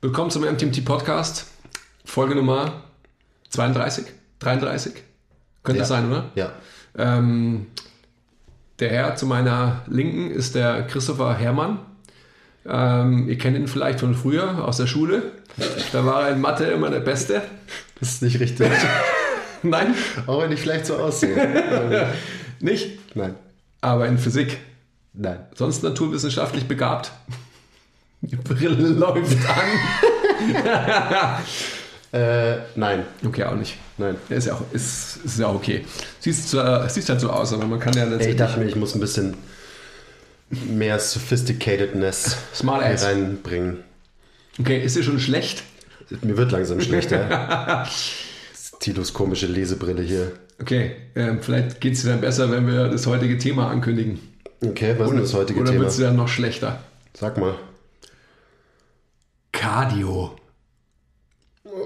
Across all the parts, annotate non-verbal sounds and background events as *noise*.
Willkommen zum MTMT Podcast, Folge Nummer 32, 33. Könnte Ja. das sein, oder? Ja. Ähm, der Herr zu meiner Linken ist der Christopher Herrmann. Ähm, ihr kennt ihn vielleicht von früher aus der Schule. Da war er in Mathe immer der Beste. Das ist nicht richtig. *laughs* Nein, Auch wenn ich vielleicht so aussehe. *laughs* nicht, Nein. aber in Physik. Nein. Sonst naturwissenschaftlich begabt. Die Brille *laughs* läuft an. *laughs* Äh, nein. Okay, auch nicht. Nein. Ist ja auch, ist, ist ja auch okay. Siehst, zwar, siehst halt so aus, aber man kann ja Ey, ich letztendlich. dachte mir, ich muss ein bisschen mehr Sophisticatedness Smart ass. reinbringen. Okay, ist dir schon schlecht? Mir wird langsam schlecht, ja. *laughs* Tilos komische Lesebrille hier. Okay, ähm, vielleicht geht es dir dann besser, wenn wir das heutige Thema ankündigen. Okay, was ist das heutige Oder Thema? wird es dir dann noch schlechter? Sag mal. Cardio.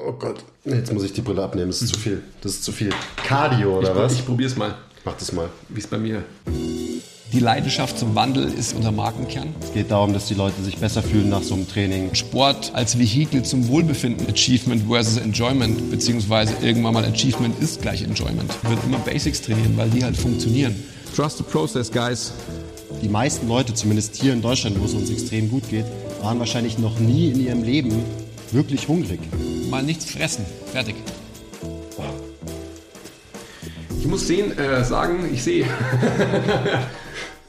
Oh Gott. Jetzt muss ich die Brille abnehmen. Das ist zu viel. Das ist zu viel. Cardio, oder ich, was? Ich probier's mal, Mach das mal. wie es bei mir. Die Leidenschaft zum Wandel ist unser Markenkern. Es geht darum, dass die Leute sich besser fühlen nach so einem Training. Sport als Vehikel zum Wohlbefinden. Achievement versus Enjoyment, beziehungsweise irgendwann mal Achievement ist gleich Enjoyment. Wird immer Basics trainieren, weil die halt funktionieren. Trust the process, guys. Die meisten Leute, zumindest hier in Deutschland, wo es uns extrem gut geht, waren wahrscheinlich noch nie in ihrem Leben wirklich hungrig. Mal nichts fressen. Fertig. Ich muss sehen, äh, sagen, ich sehe. *laughs*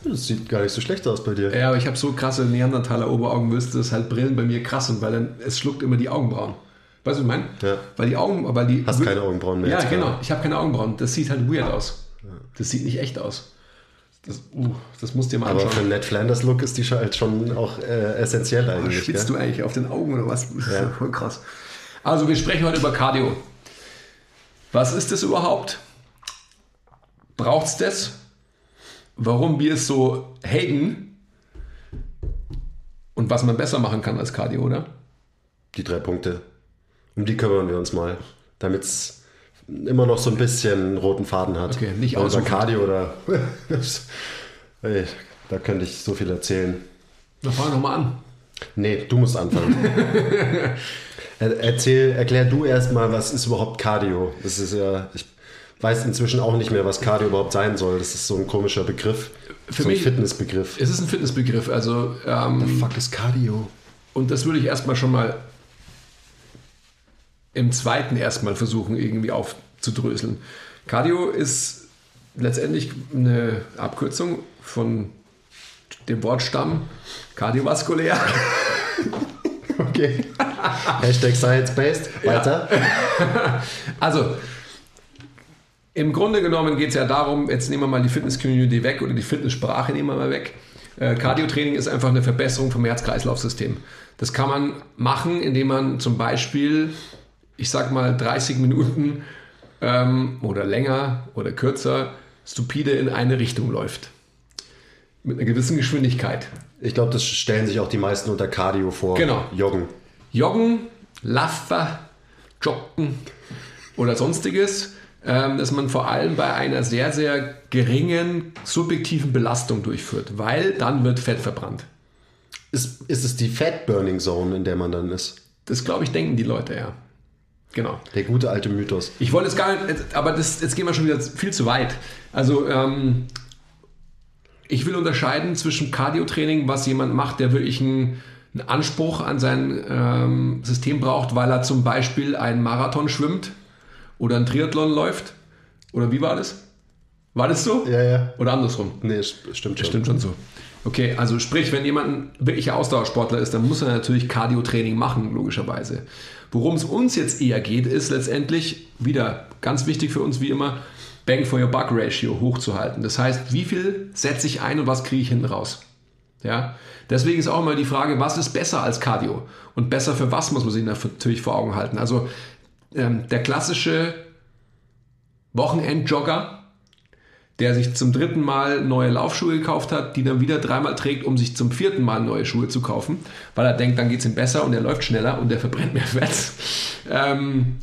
Das sieht gar nicht so schlecht aus bei dir. Ja, aber ich habe so krasse Neandertaler Oberaugenwürste, dass halt Brillen bei mir krass sind, weil dann es schluckt immer die Augenbrauen. Weißt du, was ich meine? Ja. Weil die Augen, weil die Hast keine Augenbrauen mehr Ja, jetzt genau. Ich habe keine Augenbrauen. Das sieht halt weird aus. Das sieht nicht echt aus. Das, uh, das musst du dir mal Aber für anschauen. Ned Flanders Look ist die halt schon auch äh, essentiell eigentlich. Schwitzt gell? du eigentlich auf den Augen oder was? Das ist Ja. ja voll krass. Also, wir sprechen heute über Cardio. Was ist das überhaupt? Braucht es das? Warum wir es so haten? Und was man besser machen kann als Cardio, oder? Die drei Punkte. Um die kümmern wir uns mal. Damit es immer noch so ein bisschen roten Faden hat. Okay, nicht über ausufern. Cardio oder. *laughs* Ey, da könnte ich so viel erzählen. Na, fang doch mal an. Nee, du musst anfangen. *laughs* Er- Erzähl, erklär du erstmal, was ist überhaupt Cardio? Das ist ja, ich weiß inzwischen auch nicht mehr, was Cardio überhaupt sein soll. Das ist so ein komischer Begriff. Für so ein mich- Fitnessbegriff. Es ist ein Fitnessbegriff, also ähm, Fuck ist Cardio. und das würde ich erstmal schon mal im zweiten erstmal versuchen, irgendwie aufzudröseln. Cardio ist letztendlich eine Abkürzung von dem Wortstamm kardiovaskulär. *laughs* Okay. Hashtag Science-Based. Weiter. *laughs* Also, im Grunde genommen geht es ja darum, jetzt nehmen wir mal die Fitness-Community weg oder die Fitnesssprache nehmen wir mal weg. Äh, Cardio-Training ist einfach eine Verbesserung vom Herz-Kreislauf-System. Das kann man machen, indem man zum Beispiel, ich sag mal, 30 Minuten ähm, oder länger oder kürzer stupide in eine Richtung läuft. Mit einer gewissen Geschwindigkeit. Ich glaube, das stellen sich auch die meisten unter Cardio vor. Genau. Joggen. Joggen, Laufen, Joggen oder sonstiges, ähm, dass man vor allem bei einer sehr, sehr geringen subjektiven Belastung durchführt, weil dann wird Fett verbrannt. Ist, ist es die Fat Burning Zone, in der man dann ist? Das, glaube ich, denken die Leute, ja. Genau. Der gute alte Mythos. Ich wollte jetzt gar nicht, aber das, jetzt gehen wir schon wieder viel zu weit. Also, ähm, ich will unterscheiden zwischen Cardio-Training, was jemand macht, der wirklich einen, einen Anspruch an sein ähm, System braucht, weil er zum Beispiel einen Marathon schwimmt oder einen Triathlon läuft. Oder wie war das? War das so? Ja, ja. Oder andersrum? Nee, es stimmt schon. Stimmt schon so. Okay, also sprich, wenn jemand ein wirklicher Ausdauersportler ist, dann muss er natürlich Cardio-Training machen, logischerweise. Worum es uns jetzt eher geht, ist letztendlich wieder ganz wichtig für uns wie immer, Bang for your Buck Ratio hochzuhalten. Das heißt, wie viel setze ich ein und was kriege ich hinten raus? Ja, deswegen ist auch immer die Frage, was ist besser als Cardio? Und besser für was muss man sich natürlich vor Augen halten? Also ähm, der klassische Wochenendjogger, der sich zum dritten Mal neue Laufschuhe gekauft hat, die dann wieder dreimal trägt, um sich zum vierten Mal neue Schuhe zu kaufen, weil er denkt, dann geht es ihm besser und er läuft schneller und der verbrennt mehr Fett. Ähm,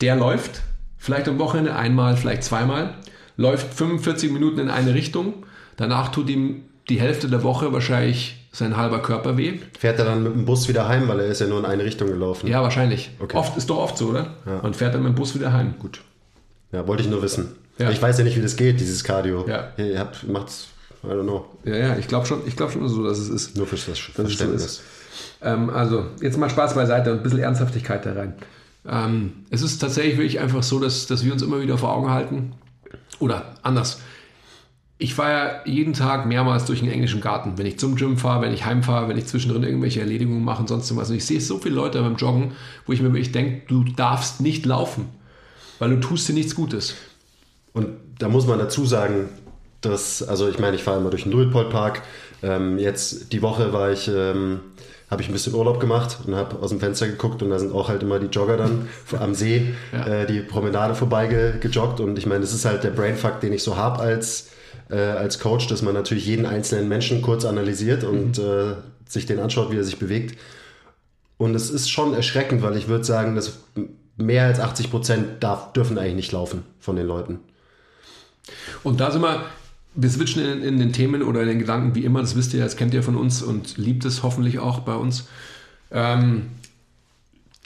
der läuft vielleicht am Wochenende einmal, vielleicht zweimal, läuft 45 Minuten in eine Richtung, danach tut ihm die Hälfte der Woche wahrscheinlich sein halber Körper weh. Fährt er dann mit dem Bus wieder heim, weil er ist ja nur in eine Richtung gelaufen? Ja, wahrscheinlich. Okay. Oft ist doch oft so, oder? Ja. Man fährt dann mit dem Bus wieder heim. Gut. Ja, wollte ich nur wissen. Ja. Ich weiß ja nicht, wie das geht, dieses Cardio. Ja. Ihr habt, macht's, I don't know, Ja, ja, ich glaube schon, ich glaube schon so, dass es ist. nur fürs so Verständnis. ist. Ähm, also, jetzt mal Spaß beiseite und ein bisschen Ernsthaftigkeit da rein. Ähm, es ist tatsächlich wirklich einfach so, dass, dass wir uns immer wieder vor Augen halten. Oder anders. Ich fahre ja jeden Tag mehrmals durch den englischen Garten. Wenn ich zum Gym fahre, wenn ich heimfahre, wenn ich zwischendrin irgendwelche Erledigungen mache und sonst was. Und ich sehe so viele Leute beim Joggen, wo ich mir wirklich denke, du darfst nicht laufen, weil du tust dir nichts Gutes. Und da muss man dazu sagen, dass, also ich meine, ich fahre immer durch den Druidpold-Park. Ähm, jetzt die Woche war ich, ähm, habe ich ein bisschen Urlaub gemacht und habe aus dem Fenster geguckt und da sind auch halt immer die Jogger dann *laughs* am See Ja. äh, die Promenade vorbei ge gejoggt. Und ich meine, das ist halt der Brainfuck, den ich so habe als, äh, als Coach, dass man natürlich jeden einzelnen Menschen kurz analysiert und äh, sich den anschaut, wie er sich bewegt. Und es ist schon erschreckend, weil ich würde sagen, dass mehr als 80 Prozent darf, dürfen eigentlich nicht laufen von den Leuten. Und da sind wir, wir switchen in, in den Themen oder in den Gedanken wie immer, das wisst ihr, das kennt ihr von uns und liebt es hoffentlich auch bei uns. Ähm,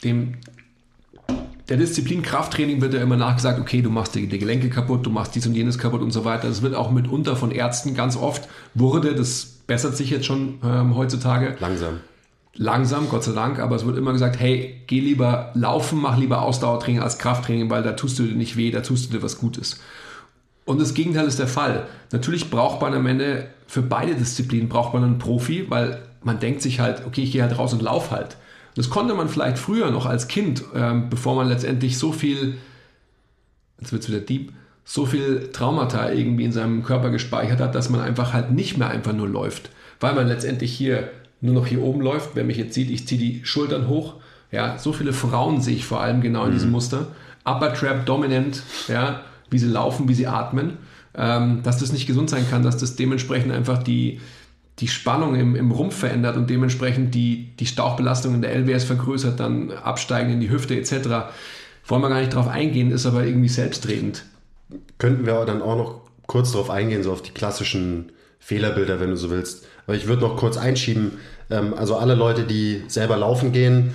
dem, der Disziplin Krafttraining wird ja immer nachgesagt, okay, du machst die, die Gelenke kaputt, du machst dies und jenes kaputt und so weiter. Das wird auch mitunter von Ärzten ganz oft, wurde, das bessert sich jetzt schon ähm, heutzutage, Langsam. langsam, Gott sei Dank, aber es wird immer gesagt, hey, geh lieber laufen, mach lieber Ausdauertraining als Krafttraining, weil da tust du dir nicht weh, da tust du dir was Gutes. Und das Gegenteil ist der Fall. Natürlich braucht man am Ende für beide Disziplinen braucht man einen Profi, weil man denkt sich halt, okay, ich gehe halt raus und lauf halt. Das konnte man vielleicht früher noch als Kind, ähm, bevor man letztendlich so viel, jetzt wird es wieder deep, so viel Traumata irgendwie in seinem Körper gespeichert hat, dass man einfach halt nicht mehr einfach nur läuft. Weil man letztendlich hier nur noch hier oben läuft. Wer mich jetzt sieht, ich ziehe die Schultern hoch. Ja, so viele Frauen sehe ich vor allem genau in diesem Muster. Upper Trap dominant, ja, wie sie laufen, wie sie atmen. Ähm, dass das nicht gesund sein kann, dass das dementsprechend einfach die, die Spannung im, im Rumpf verändert und dementsprechend die, die Stauchbelastung in der LWS vergrößert, dann absteigen in die Hüfte etc. Wollen wir gar nicht drauf eingehen, ist aber irgendwie selbstredend. Könnten wir dann auch noch kurz darauf eingehen, so auf die klassischen Fehlerbilder, wenn du so willst. Aber ich würde noch kurz einschieben, ähm, also alle Leute, die selber laufen gehen,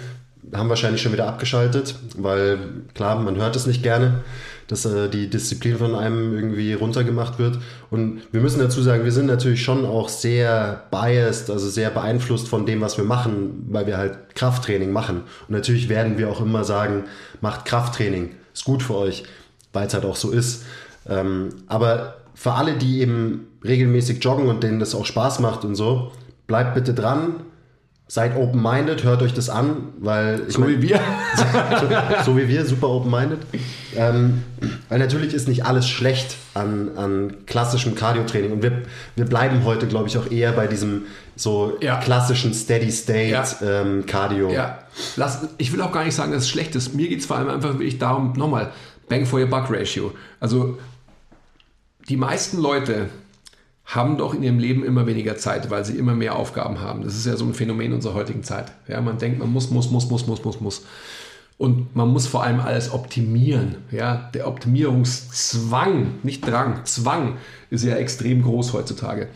haben wahrscheinlich schon wieder abgeschaltet, weil klar, man hört es nicht gerne, dass äh, die Disziplin von einem irgendwie runtergemacht wird. Und wir müssen dazu sagen, wir sind natürlich schon auch sehr biased, also sehr beeinflusst von dem, was wir machen, weil wir halt Krafttraining machen. Und natürlich werden wir auch immer sagen, macht Krafttraining, ist gut für euch, weil es halt auch so ist. Ähm, aber für alle, die eben regelmäßig joggen und denen das auch Spaß macht und so, bleibt bitte dran. Seid open-minded, hört euch das an, weil ich So mein- wie wir. *laughs* so wie wir, super open-minded. Ähm, weil natürlich ist nicht alles schlecht an, an klassischem Cardio-Training. Und wir, wir bleiben heute, glaube ich, auch eher bei diesem so Ja. klassischen Steady-State Ja. ähm. Ja, lass, ich will auch gar nicht sagen, dass es schlecht ist. Mir geht es vor allem einfach wirklich darum, nochmal, Bang for your Buck Ratio. Also die meisten Leute haben doch in ihrem Leben immer weniger Zeit, weil sie immer mehr Aufgaben haben. Das ist ja so ein Phänomen unserer heutigen Zeit. Ja, man denkt, man muss, muss, muss, muss, muss, muss, muss. Und man muss vor allem alles optimieren. Ja, der Optimierungszwang, nicht Drang, Zwang ist ja extrem groß heutzutage.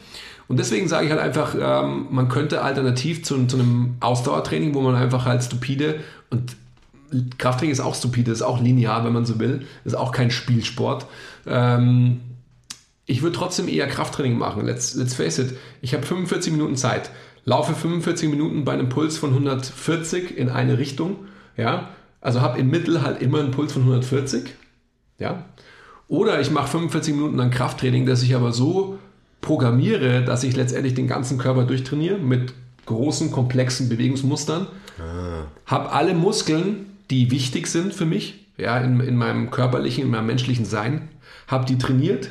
Und deswegen sage ich halt einfach, ähm, man könnte alternativ zu, zu einem Ausdauertraining, wo man einfach halt stupide und Krafttraining ist auch stupide, ist auch linear, wenn man so will, ist auch kein Spielsport. Ähm, ich würde trotzdem eher Krafttraining machen. Let's, let's face it, ich habe 45 Minuten Zeit, laufe 45 Minuten bei einem Puls von 140 in eine Richtung, ja, also habe im Mittel halt immer einen Puls von 140, ja, oder ich mache 45 Minuten lang Krafttraining, das ich aber so programmiere, dass ich letztendlich den ganzen Körper durchtrainiere mit großen, komplexen Bewegungsmustern, habe alle Muskeln, die wichtig sind für mich, ja, in, in meinem körperlichen, in meinem menschlichen Sein, habe die trainiert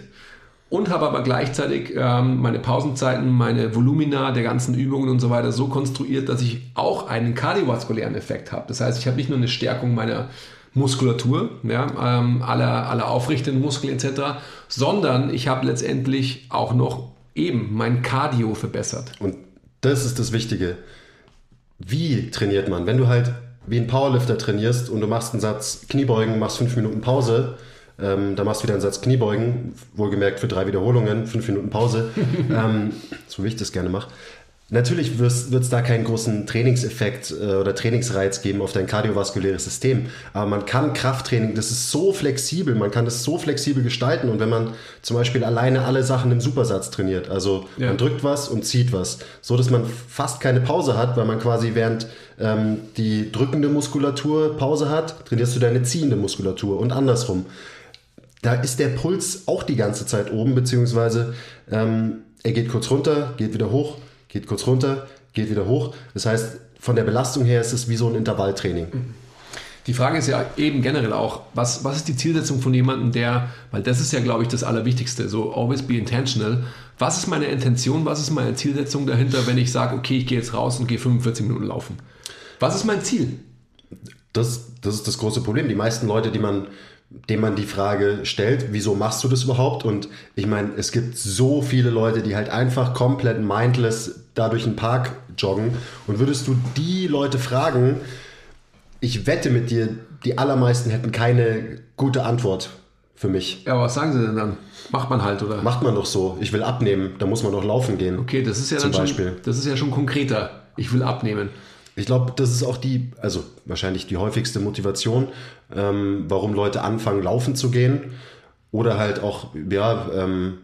und habe aber gleichzeitig ähm, meine Pausenzeiten, meine Volumina der ganzen Übungen und so weiter so konstruiert, dass ich auch einen kardiovaskulären Effekt habe. Das heißt, ich habe nicht nur eine Stärkung meiner Muskulatur, ja, ähm, aller, aller aufrichtenden Muskeln etc., sondern ich habe letztendlich auch noch eben mein Cardio verbessert. Und das ist das Wichtige. Wie trainiert man? Wenn du halt wie ein Powerlifter trainierst und du machst einen Satz Kniebeugen, machst fünf Minuten Pause, ähm, dann machst du wieder einen Satz Kniebeugen, wohlgemerkt für drei Wiederholungen, fünf Minuten Pause, *laughs* ähm, so wie ich das gerne mache. Natürlich wird es da keinen großen Trainingseffekt äh, oder Trainingsreiz geben auf dein kardiovaskuläres System. Aber man kann Krafttraining, das ist so flexibel, man kann das so flexibel gestalten. Und wenn man zum Beispiel alleine alle Sachen im Supersatz trainiert, also ja. man drückt was und zieht was, so dass man fast keine Pause hat, weil man quasi während ähm, die drückende Muskulatur Pause hat, trainierst du deine ziehende Muskulatur und andersrum. Da ist der Puls auch die ganze Zeit oben, beziehungsweise ähm, er geht kurz runter, geht wieder hoch geht kurz runter, geht wieder hoch. Das heißt, von der Belastung her ist es wie so ein Intervalltraining. Die Frage ist ja eben generell auch, was, was ist die Zielsetzung von jemandem, der, weil das ist ja, glaube ich, das Allerwichtigste, so always be intentional. Was ist meine Intention, was ist meine Zielsetzung dahinter, wenn ich sage, okay, ich gehe jetzt raus und gehe 45 Minuten laufen? Was ist mein Ziel? Das, das ist das große Problem. Die meisten Leute, die man dem man die Frage stellt, wieso machst du das überhaupt? Und ich meine, es gibt so viele Leute, die halt einfach komplett mindless da durch den Park joggen. Und würdest du die Leute fragen, ich wette mit dir, die allermeisten hätten keine gute Antwort für mich. Ja, was sagen sie denn dann? Macht man halt, oder? Macht man doch so. Ich will abnehmen, da muss man doch laufen gehen. Okay, das ist ja zum Beispiel. Schon, das ist ja schon konkreter. Ich will abnehmen. Ich glaube, das ist auch die, also wahrscheinlich die häufigste Motivation, ähm, warum Leute anfangen, laufen zu gehen. Oder halt auch, ja, ähm,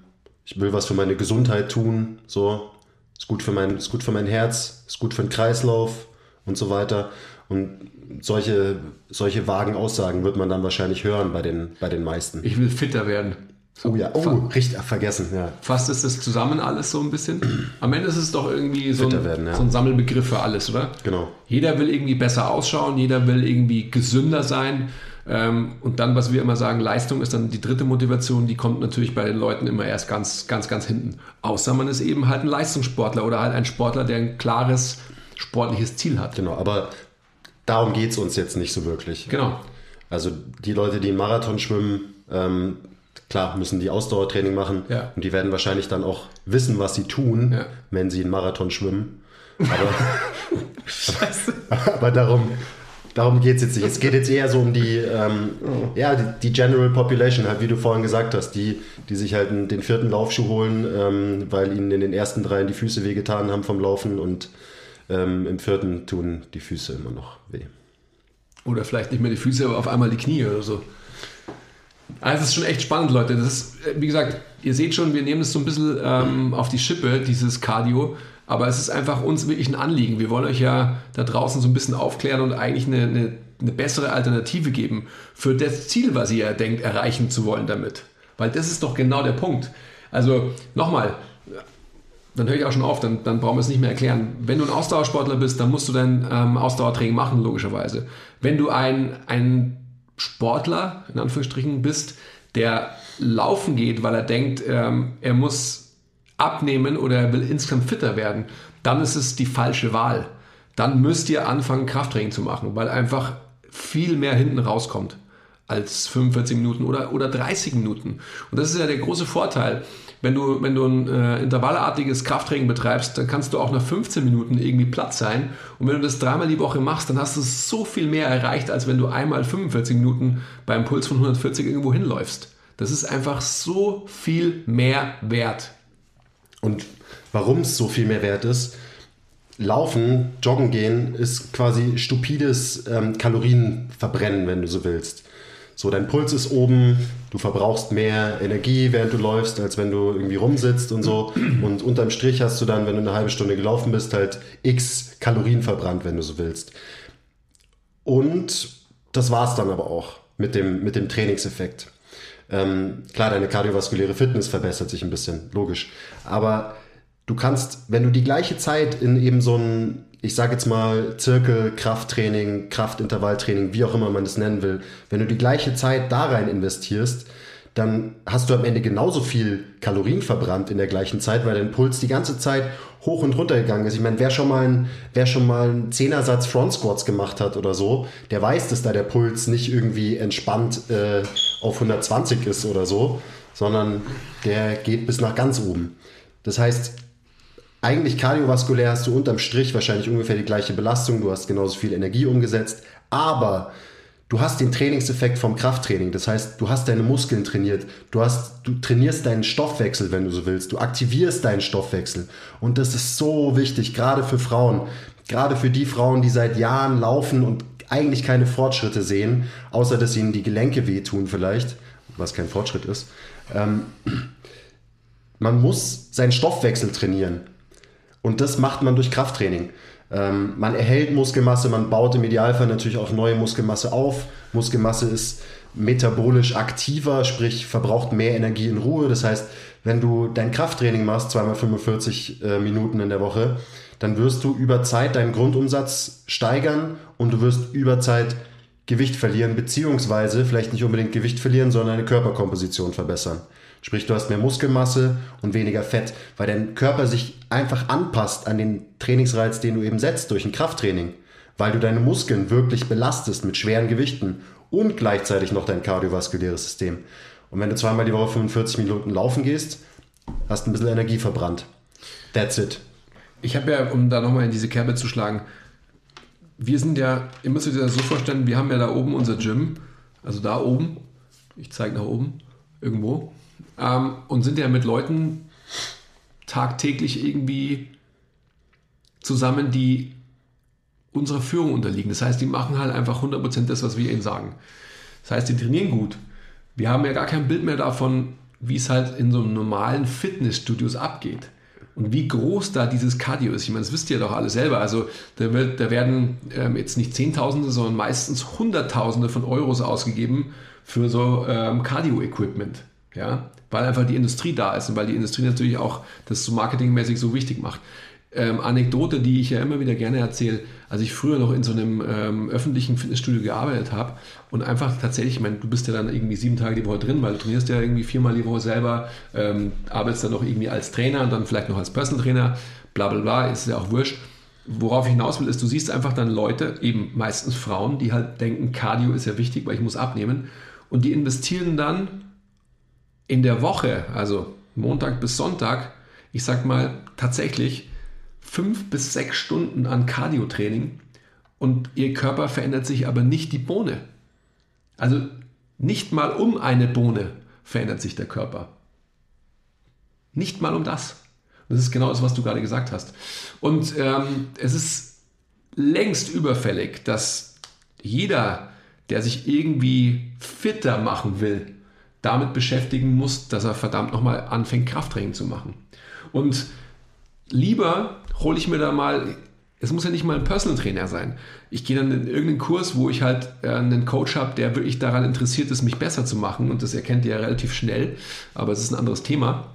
ich will was für meine Gesundheit tun, so, ist gut für mein, ist gut für mein Herz, ist gut für den Kreislauf und so weiter. Und solche, solche vagen Aussagen wird man dann wahrscheinlich hören bei den, bei den meisten. Ich will fitter werden. So, oh ja, oh, richtig, vergessen, ja. Fast ist das zusammen alles so ein bisschen. *clears throat* Am Ende ist es doch irgendwie so ein, werden, ja. so ein, Sammelbegriff für alles, oder? Genau. Jeder will irgendwie besser ausschauen, jeder will irgendwie gesünder sein. Ähm, und dann, was wir immer sagen, Leistung ist dann die dritte Motivation, die kommt natürlich bei den Leuten immer erst ganz, ganz, ganz hinten. Außer man ist eben halt ein Leistungssportler oder halt ein Sportler, der ein klares sportliches Ziel hat. Genau, aber darum geht es uns jetzt nicht so wirklich. Genau. Also die Leute, die einen Marathon schwimmen, ähm, klar, müssen die Ausdauertraining machen ja. und die werden wahrscheinlich dann auch wissen, was sie tun, ja. wenn sie einen Marathon schwimmen. Aber, *laughs* aber, aber darum, darum geht es jetzt nicht. Es geht jetzt eher so um die, ähm, ja, die, die, General Population, halt wie du vorhin gesagt hast, die, die sich halt den vierten Laufschuh holen, ähm, weil ihnen in den ersten dreien die Füße wehgetan haben vom Laufen und ähm, im vierten tun die Füße immer noch weh. Oder vielleicht nicht mehr die Füße, aber auf einmal die Knie oder so. Also es ist schon echt spannend, Leute. Das ist, äh, wie gesagt, ihr seht schon, wir nehmen es so ein bisschen ähm, auf die Schippe, dieses Cardio. Aber es ist einfach uns wirklich ein Anliegen. Wir wollen euch ja da draußen so ein bisschen aufklären und eigentlich eine, eine, eine bessere Alternative geben für das Ziel, was ihr denkt, erreichen zu wollen damit. Weil das ist doch genau der Punkt. Also nochmal, dann höre ich auch schon auf, dann, dann brauchen wir es nicht mehr erklären. Wenn du ein Ausdauersportler bist, dann musst du dein ähm, Ausdauertraining machen, logischerweise. Wenn du ein, ein Sportler, in Anführungsstrichen, bist, der laufen geht, weil er denkt, ähm, er muss abnehmen oder er will insgesamt fitter werden, dann ist es die falsche Wahl. Dann müsst ihr anfangen, Krafttraining zu machen, weil einfach viel mehr hinten rauskommt als 45 Minuten oder, oder 30 Minuten. Und das ist ja der große Vorteil wenn du, wenn du ein äh, intervallartiges Krafttraining betreibst, dann kannst du auch nach 15 Minuten irgendwie platt sein. Und wenn du das dreimal die Woche machst, dann hast du so viel mehr erreicht, als wenn du einmal 45 Minuten beim Puls von 140 irgendwo hinläufst. Das ist einfach so viel mehr wert. Und warum es so viel mehr wert ist, Laufen, Joggen gehen ist quasi stupides ähm, Kalorienverbrennen, wenn du so willst. So, dein Puls ist oben, du verbrauchst mehr Energie, während du läufst, als wenn du irgendwie rumsitzt und so. Und unterm Strich hast du dann, wenn du eine halbe Stunde gelaufen bist, halt x Kalorien verbrannt, wenn du so willst. Und das war es dann aber auch mit dem, mit dem Trainingseffekt. Ähm, klar, deine kardiovaskuläre Fitness verbessert sich ein bisschen, logisch. Aber du kannst, wenn du die gleiche Zeit in eben so ein ich sage jetzt mal Zirkel, Krafttraining, Kraftintervalltraining, wie auch immer man es nennen will, wenn du die gleiche Zeit da rein investierst, dann hast du am Ende genauso viel Kalorien verbrannt in der gleichen Zeit, weil dein Puls die ganze Zeit hoch und runter gegangen ist. Ich meine, wer schon mal ein, wer schon mal einen Zehnersatz Front Squats gemacht hat oder so, der weiß, dass da der Puls nicht irgendwie entspannt äh, auf 120 ist oder so, sondern der geht bis nach ganz oben. Das heißt, eigentlich kardiovaskulär hast du unterm Strich wahrscheinlich ungefähr die gleiche Belastung, du hast genauso viel Energie umgesetzt, aber Du hast den Trainingseffekt vom Krafttraining. Das heißt, du hast deine Muskeln trainiert. Du, hast, du trainierst deinen Stoffwechsel, wenn du so willst. Du aktivierst deinen Stoffwechsel. Und das ist so wichtig, gerade für Frauen. Gerade für die Frauen, die seit Jahren laufen und eigentlich keine Fortschritte sehen, außer dass ihnen die Gelenke wehtun vielleicht, was kein Fortschritt ist. Ähm, man muss seinen Stoffwechsel trainieren. Und das macht man durch Krafttraining. Ähm, man erhält Muskelmasse, man baut im Idealfall natürlich auch neue Muskelmasse auf. Muskelmasse ist metabolisch aktiver, sprich verbraucht mehr Energie in Ruhe. Das heißt, wenn du dein Krafttraining machst, zweimal 45 äh, Minuten in der Woche, dann wirst du über Zeit deinen Grundumsatz steigern und du wirst über Zeit Gewicht verlieren, beziehungsweise vielleicht nicht unbedingt Gewicht verlieren, sondern deine Körperkomposition verbessern. Sprich, du hast mehr Muskelmasse und weniger Fett, weil dein Körper sich einfach anpasst an den Trainingsreiz, den du eben setzt durch ein Krafttraining, weil du deine Muskeln wirklich belastest mit schweren Gewichten und gleichzeitig noch dein kardiovaskuläres System. Und wenn du zweimal die Woche 45 Minuten laufen gehst, hast du ein bisschen Energie verbrannt. That's it. Ich habe ja, um da nochmal in diese Kerbe zu schlagen, wir sind ja, ihr müsst euch das so vorstellen, wir haben ja da oben unser Gym, also da oben, ich zeige nach oben, irgendwo, ähm, und sind ja mit Leuten tagtäglich irgendwie zusammen, die unserer Führung unterliegen. Das heißt, die machen halt einfach 100% das, was wir ihnen sagen. Das heißt, die trainieren gut. Wir haben ja gar kein Bild mehr davon, wie es halt in so einem normalen Fitnessstudios abgeht. Und wie groß da dieses Cardio ist. Ich meine, das wisst ihr doch alle selber. Also da, wird, da werden ähm, jetzt nicht Zehntausende, sondern meistens Hunderttausende von Euros ausgegeben für so ähm, Cardio-Equipment. Ja? Weil einfach die Industrie da ist und weil die Industrie natürlich auch das so marketingmäßig so wichtig macht. Ähm, Anekdote, die ich ja immer wieder gerne erzähle, als ich früher noch in so einem ähm, öffentlichen Fitnessstudio gearbeitet habe und einfach tatsächlich, ich meine, du bist ja dann irgendwie sieben Tage die Woche drin, weil du trainierst ja irgendwie viermal die Woche selber, ähm, arbeitest dann noch irgendwie als Trainer und dann vielleicht noch als Personal Trainer, bla bla bla, ist ja auch wurscht. Worauf ich hinaus will, ist, du siehst einfach dann Leute, eben meistens Frauen, die halt denken, Cardio ist ja wichtig, weil ich muss abnehmen und die investieren dann in der Woche, also Montag bis Sonntag, ich sag mal tatsächlich fünf bis sechs Stunden an Cardio-Training und ihr Körper verändert sich aber nicht die Bohne. Also nicht mal um eine Bohne verändert sich der Körper. Nicht mal um das. Das ist genau das, was du gerade gesagt hast. Und ähm, es ist längst überfällig, dass jeder, der sich irgendwie fitter machen will, damit beschäftigen muss, dass er verdammt nochmal anfängt, Krafttraining zu machen. Und lieber hole ich mir da mal, es muss ja nicht mal ein Personal Trainer sein. Ich gehe dann in irgendeinen Kurs, wo ich halt äh, einen Coach habe, der wirklich daran interessiert ist, mich besser zu machen. Und das erkennt ihr ja relativ schnell, aber es ist ein anderes Thema.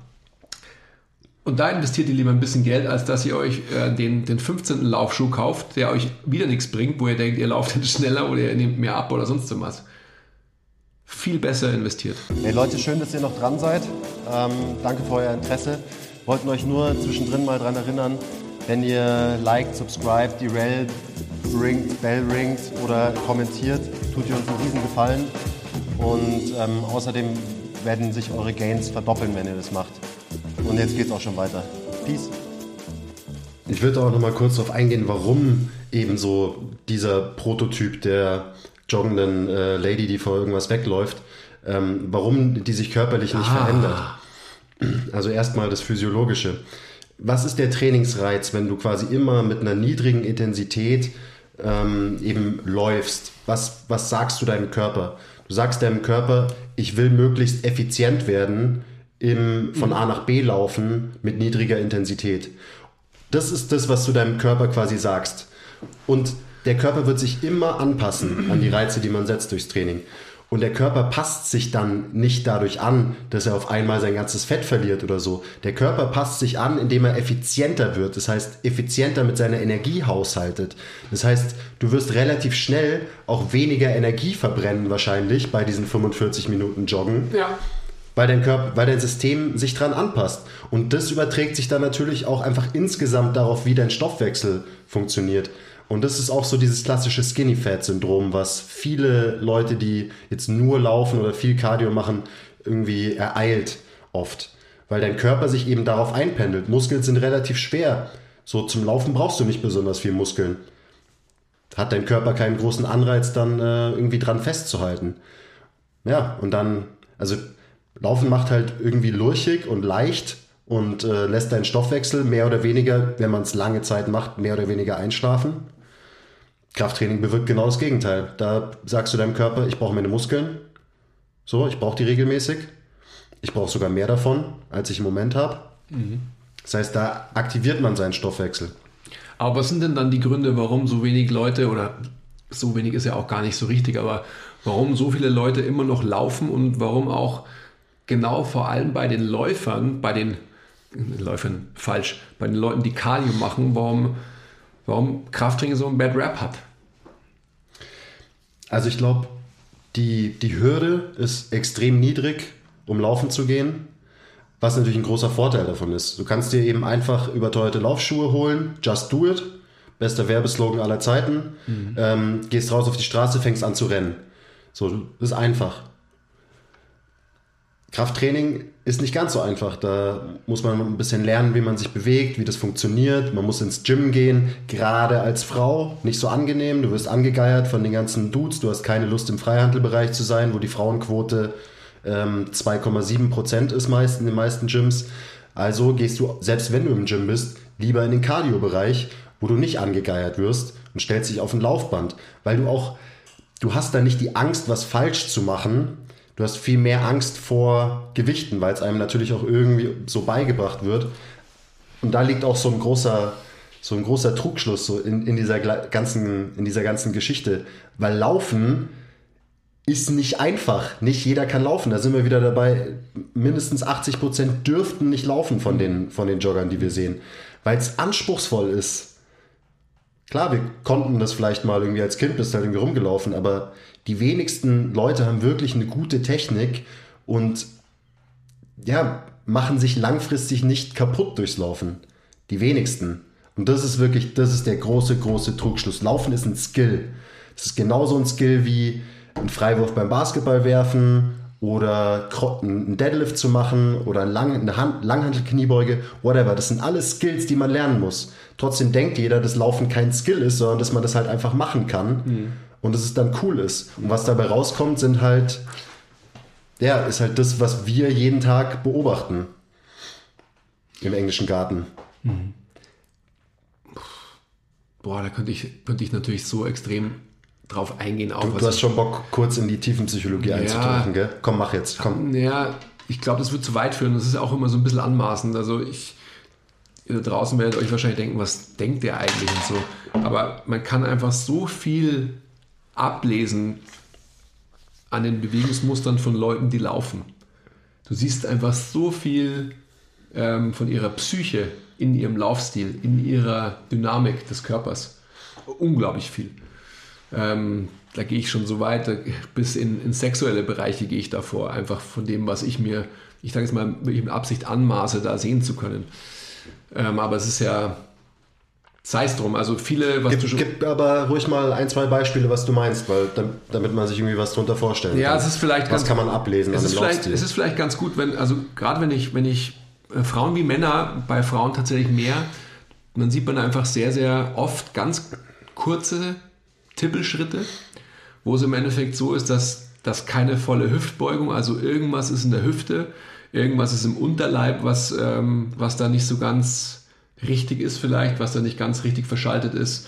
Und da investiert ihr lieber ein bisschen Geld, als dass ihr euch äh, den, den 15. Laufschuh kauft, der euch wieder nichts bringt, wo ihr denkt, ihr lauft jetzt schneller oder ihr nehmt mehr ab oder sonst was. Viel besser investiert. Hey Leute, schön, dass ihr noch dran seid. Ähm, danke für euer Interesse. Wollten euch nur zwischendrin mal daran erinnern, wenn ihr liked, subscribt, die Rel ringt, Bell ringt oder kommentiert, tut ihr uns einen riesen Gefallen. Und ähm, außerdem werden sich eure Gains verdoppeln, wenn ihr das macht. Und jetzt geht's auch schon weiter. Peace. Ich würde auch noch mal kurz darauf eingehen, warum eben so dieser Prototyp der joggenden äh, Lady, die vor irgendwas wegläuft, ähm, warum die sich körperlich nicht ah. verändert. Also erstmal das Physiologische was ist der Trainingsreiz, wenn du quasi immer mit einer niedrigen Intensität ähm, eben läufst? Was, was sagst du deinem Körper? Du sagst deinem Körper, ich will möglichst effizient werden im von A nach B laufen mit niedriger Intensität. Das ist das, was du deinem Körper quasi sagst. Und der Körper wird sich immer anpassen an die Reize, die man setzt durchs Training. Und der Körper passt sich dann nicht dadurch an, dass er auf einmal sein ganzes Fett verliert oder so. Der Körper passt sich an, indem er effizienter wird. Das heißt, effizienter mit seiner Energie haushaltet. Das heißt, du wirst relativ schnell auch weniger Energie verbrennen wahrscheinlich bei diesen 45 Minuten Joggen. Ja. Weil dein Körper, weil dein System sich dran anpasst. Und das überträgt sich dann natürlich auch einfach insgesamt darauf, wie dein Stoffwechsel funktioniert. Und das ist auch so dieses klassische Skinny Fat Syndrom, was viele Leute, die jetzt nur laufen oder viel Cardio machen, irgendwie ereilt oft. Weil dein Körper sich eben darauf einpendelt. Muskeln sind relativ schwer. So zum Laufen brauchst du nicht besonders viel Muskeln. hat dein Körper keinen großen Anreiz, dann äh, irgendwie dran festzuhalten. Ja, und dann, also Laufen macht halt irgendwie lurchig und leicht und äh, lässt deinen Stoffwechsel mehr oder weniger, wenn man es lange Zeit macht, mehr oder weniger einschlafen. Krafttraining bewirkt genau das Gegenteil. Da sagst du deinem Körper, ich brauche meine Muskeln. So, ich brauche die regelmäßig. Ich brauche sogar mehr davon, als ich im Moment habe. Mhm. Das heißt, da aktiviert man seinen Stoffwechsel. Aber was sind denn dann die Gründe, warum so wenig Leute, oder so wenig ist ja auch gar nicht so richtig, aber warum so viele Leute immer noch laufen und warum auch genau vor allem bei den Läufern, bei den Läufern falsch, bei den Leuten, die Cardio machen, warum, warum Krafttraining so ein Bad Rap hat? Also ich glaube, die, die Hürde ist extrem niedrig, um laufen zu gehen. Was natürlich ein großer Vorteil davon ist. Du kannst dir eben einfach überteuerte Laufschuhe holen, just do it. Bester Werbeslogan aller Zeiten. Mhm. Ähm, gehst raus auf die Straße, fängst an zu rennen. So, das ist einfach. Krafttraining ist nicht ganz so einfach. Da muss man ein bisschen lernen, wie man sich bewegt, wie das funktioniert. Man muss ins Gym gehen, gerade als Frau. Nicht so angenehm. Du wirst angegeiert von den ganzen Dudes. Du hast keine Lust im Freihandelbereich zu sein, wo die Frauenquote ähm, 2,7 Prozent ist meist in den meisten Gyms. Also gehst du, selbst wenn du im Gym bist, lieber in den Cardio-Bereich, wo du nicht angegeiert wirst und stellst dich auf ein Laufband, weil du auch, du hast da nicht die Angst, was falsch zu machen. Du hast viel mehr Angst vor Gewichten, weil es einem natürlich auch irgendwie so beigebracht wird. Und da liegt auch so ein großer, so ein großer Trugschluss so in, in, dieser ganzen, in dieser ganzen Geschichte. Weil Laufen ist nicht einfach. Nicht jeder kann laufen. Da sind wir wieder dabei. Mindestens 80 Prozent dürften nicht laufen von den, von den Joggern, die wir sehen. Weil es anspruchsvoll ist. Klar, wir konnten das vielleicht mal irgendwie als Kind, bist halt irgendwie rumgelaufen, aber die wenigsten Leute haben wirklich eine gute Technik und ja, machen sich langfristig nicht kaputt durchs Laufen. Die wenigsten. Und das ist wirklich, das ist der große, große Trugschluss. Laufen ist ein Skill. Es ist genauso ein Skill wie einen Freiwurf beim Basketball werfen oder einen Deadlift zu machen oder eine Langhantel-Kniebeuge, whatever. Das sind alles Skills, die man lernen muss. Trotzdem denkt jeder, dass Laufen kein Skill ist, sondern dass man das halt einfach machen kann mhm. Und dass es dann cool ist. Und was dabei rauskommt, sind halt, ja, ist halt das, was wir jeden Tag beobachten im englischen Garten. Mhm. Boah, da könnte ich, könnte ich natürlich so extrem drauf eingehen. Auch, du, du hast schon Bock, kurz in die Tiefenpsychologie ja, einzutauchen, gell? Komm, mach jetzt, komm. Ja, ich glaube, das wird zu weit führen. Das ist auch immer so ein bisschen anmaßend. Also ich, ihr da draußen werdet euch wahrscheinlich denken, was denkt der eigentlich und so. Aber man kann einfach so viel ablesen an den Bewegungsmustern von Leuten, die laufen. Du siehst einfach so viel ähm, von ihrer Psyche in ihrem Laufstil, in ihrer Dynamik des Körpers. Unglaublich viel. Ähm, da gehe ich schon so weit, bis in, in sexuelle Bereiche gehe ich davor, einfach von dem, was ich mir, ich sage es mal, wirklich mit Absicht anmaße, da sehen zu können. Ähm, aber es ist ja, sei es drum, also viele, was gib, du schon... Gib aber ruhig mal ein, zwei Beispiele, was du meinst, weil damit man sich irgendwie was drunter vorstellen ja, kann. Ja, es ist vielleicht Was ganz, kann man ablesen es ist vielleicht, Es ist vielleicht ganz gut, wenn, also gerade wenn ich, wenn ich äh, Frauen wie Männer, bei Frauen tatsächlich mehr, dann sieht man einfach sehr, sehr oft ganz kurze Tippelschritte, wo es im Endeffekt so ist, dass, dass keine volle Hüftbeugung, also irgendwas ist in der Hüfte, irgendwas ist im Unterleib, was, ähm, was da nicht so ganz richtig ist vielleicht, was da nicht ganz richtig verschaltet ist.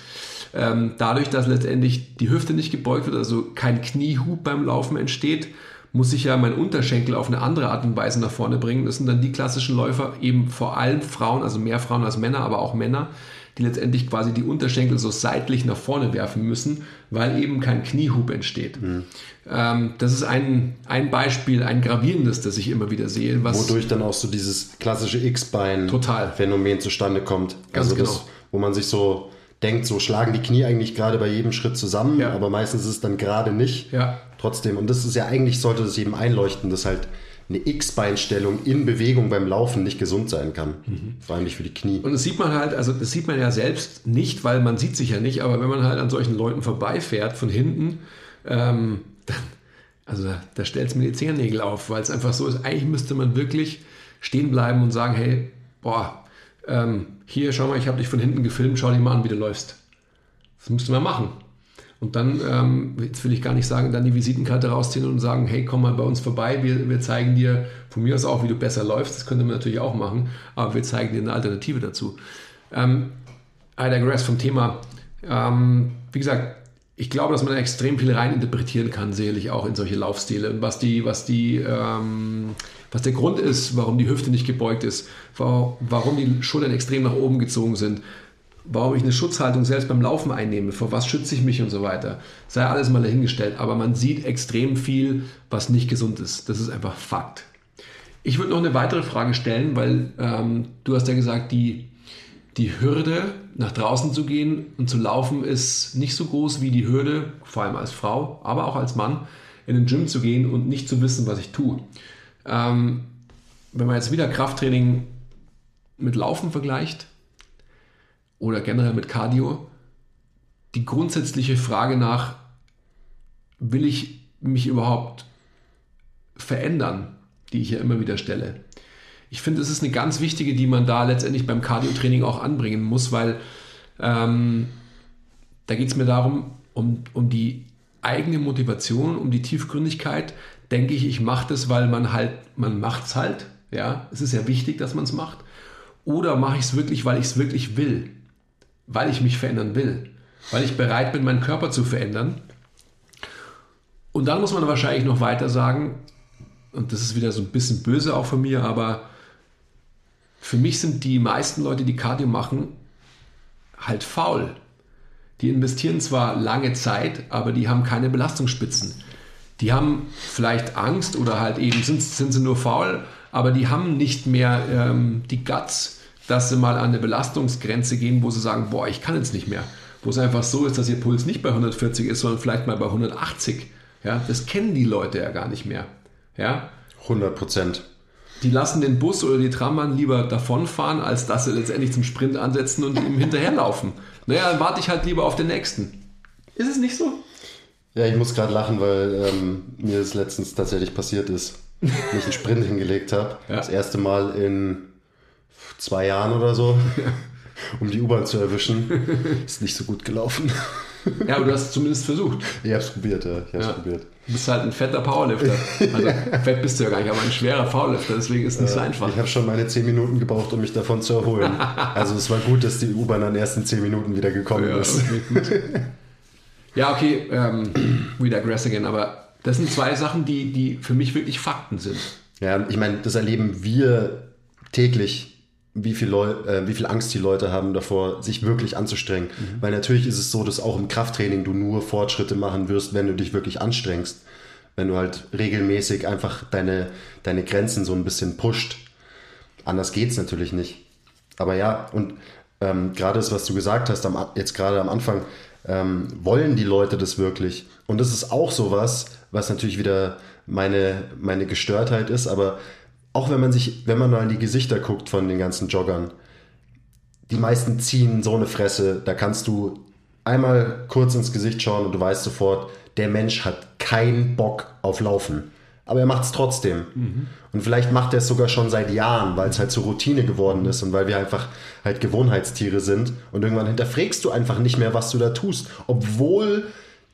Ähm, dadurch, dass letztendlich die Hüfte nicht gebeugt wird, also kein Kniehub beim Laufen entsteht, muss ich ja meinen Unterschenkel auf eine andere Art und Weise nach vorne bringen. Das sind dann die klassischen Läufer, eben vor allem Frauen, also mehr Frauen als Männer, aber auch Männer, die letztendlich quasi die Unterschenkel so seitlich nach vorne werfen müssen, weil eben kein Kniehub entsteht. Mhm. Ähm, das ist ein, ein Beispiel, ein gravierendes, das ich immer wieder sehe. Wodurch dann auch so dieses klassische X-Bein-Phänomen zustande kommt. Ganz also das, genau. wo man sich so denkt, so schlagen die Knie eigentlich gerade bei jedem Schritt zusammen, ja. aber meistens ist es dann gerade nicht. Ja. Trotzdem, und das ist ja eigentlich, sollte das jedem einleuchten, dass halt eine X-Beinstellung in Bewegung beim Laufen nicht gesund sein kann. Mhm. Vor allem nicht für die Knie. Und das sieht man halt, also das sieht man ja selbst nicht, weil man sieht sich ja nicht, aber wenn man halt an solchen Leuten vorbeifährt von hinten, ähm, dann, also da, da stellt es mir die Zehennägel auf, weil es einfach so ist, eigentlich müsste man wirklich stehen bleiben und sagen, hey, boah, ähm, hier, schau mal, ich habe dich von hinten gefilmt, schau dir mal an, wie du läufst. Das müsste man machen. Und dann, ähm, jetzt will ich gar nicht sagen, dann die Visitenkarte rausziehen und sagen, hey, komm mal bei uns vorbei, wir, wir zeigen dir von mir aus auch, wie du besser läufst. Das könnte man natürlich auch machen, aber wir zeigen dir eine Alternative dazu. Ähm, I digress vom Thema. Ähm, wie gesagt, ich glaube, dass man extrem viel reininterpretieren kann, sicherlich auch in solche Laufstile. Und was die, was die, ähm, was der Grund ist, warum die Hüfte nicht gebeugt ist, warum die Schultern extrem nach oben gezogen sind, warum ich eine Schutzhaltung selbst beim Laufen einnehme, vor was schütze ich mich und so weiter. Sei alles mal dahingestellt, aber man sieht extrem viel, was nicht gesund ist. Das ist einfach Fakt. Ich würde noch eine weitere Frage stellen, weil ähm, du hast ja gesagt, die, die Hürde, nach draußen zu gehen und zu laufen, ist nicht so groß wie die Hürde, vor allem als Frau, aber auch als Mann, in den Gym zu gehen und nicht zu wissen, was ich tue. Ähm, wenn man jetzt wieder Krafttraining mit Laufen vergleicht, oder generell mit Cardio die grundsätzliche Frage nach, will ich mich überhaupt verändern, die ich ja immer wieder stelle. Ich finde, es ist eine ganz wichtige, die man da letztendlich beim Cardio-Training auch anbringen muss, weil ähm, da geht es mir darum, um, um die eigene Motivation, um die Tiefgründigkeit. Denke ich, ich mache das, weil man halt, man macht es halt. Ja, es ist ja wichtig, dass man es macht. Oder mache ich es wirklich, weil ich es wirklich will weil ich mich verändern will, weil ich bereit bin, meinen Körper zu verändern. Und dann muss man wahrscheinlich noch weiter sagen, und das ist wieder so ein bisschen böse auch von mir, aber für mich sind die meisten Leute, die Cardio machen, halt faul. Die investieren zwar lange Zeit, aber die haben keine Belastungsspitzen. Die haben vielleicht Angst oder halt eben sind, sind sie nur faul, aber die haben nicht mehr ähm, die Guts, dass sie mal an eine Belastungsgrenze gehen, wo sie sagen, boah, ich kann jetzt nicht mehr. Wo es einfach so ist, dass ihr Puls nicht bei 140 ist, sondern vielleicht mal bei 180. Ja, das kennen die Leute ja gar nicht mehr. Ja? 100 Prozent. Die lassen den Bus oder die Trambahn lieber davonfahren, als dass sie letztendlich zum Sprint ansetzen und ihm hinterherlaufen. *laughs* Naja, dann warte ich halt lieber auf den nächsten. Ist es nicht so? Ja, ich muss gerade lachen, weil ähm, mir das letztens tatsächlich passiert ist. ich einen Sprint *laughs* hingelegt habe. Ja. Das erste Mal in zwei Jahren oder so, *laughs* um die U-Bahn zu erwischen. Ist nicht so gut gelaufen. Ja, aber du hast es zumindest versucht. Ich habe es probiert, ja. Ich hab's ja. probiert. Du bist halt ein fetter Powerlifter. Also *laughs* fett bist du ja gar nicht, aber ein schwerer Powerlifter, deswegen ist es nicht so einfach. Ich habe schon meine 10 Minuten gebraucht, um mich davon zu erholen. *laughs* Also es war gut, dass die U-Bahn dann erst in 10 Minuten wieder gekommen ja, ist. Okay. Ja, okay, ähm, we digress again, aber das sind zwei Sachen, die, die für mich wirklich Fakten sind. Ja, ich meine, das erleben wir täglich wie viel, Leu äh, wie viel Angst die Leute haben davor, sich wirklich anzustrengen. Mhm. Weil natürlich ist es so, dass auch im Krafttraining du nur Fortschritte machen wirst, wenn du dich wirklich anstrengst. Wenn du halt regelmäßig einfach deine, deine Grenzen so ein bisschen pusht. Anders geht es natürlich nicht. Aber ja, und ähm, gerade das, was du gesagt hast, am, jetzt gerade am Anfang, ähm, wollen die Leute das wirklich? Und das ist auch sowas, was natürlich wieder meine, meine Gestörtheit ist, aber auch wenn man sich, wenn man mal in die Gesichter guckt von den ganzen Joggern, die meisten ziehen so eine Fresse, da kannst du einmal kurz ins Gesicht schauen und du weißt sofort, der Mensch hat keinen Bock auf Laufen. Aber er macht es trotzdem. Mhm. Und vielleicht macht er es sogar schon seit Jahren, weil es halt zur Routine geworden ist und weil wir einfach halt Gewohnheitstiere sind. Und irgendwann hinterfragst du einfach nicht mehr, was du da tust. Obwohl